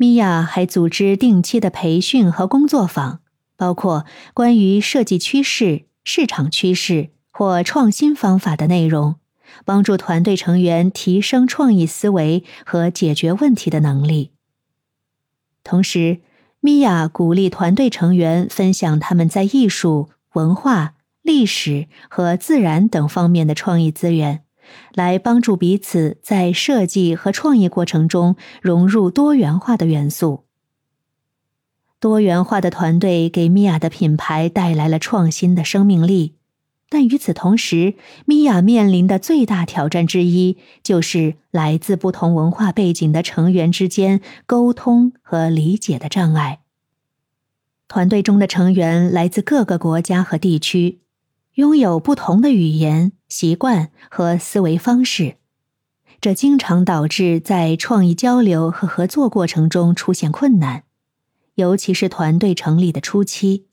米娅还组织定期的培训和工作坊，包括关于设计趋势、市场趋势或创新方法的内容，帮助团队成员提升创意思维和解决问题的能力。同时，米娅鼓励团队成员分享他们在艺术、文化、历史和自然等方面的创意资源。来帮助彼此在设计和创意过程中融入多元化的元素。多元化的团队给米娅的品牌带来了创新的生命力，但与此同时，米娅面临的最大挑战之一就是来自不同文化背景的成员之间沟通和理解的障碍。团队中的成员来自各个国家和地区。拥有不同的语言、习惯和思维方式，这经常导致在创意交流和合作过程中出现困难，尤其是团队成立的初期。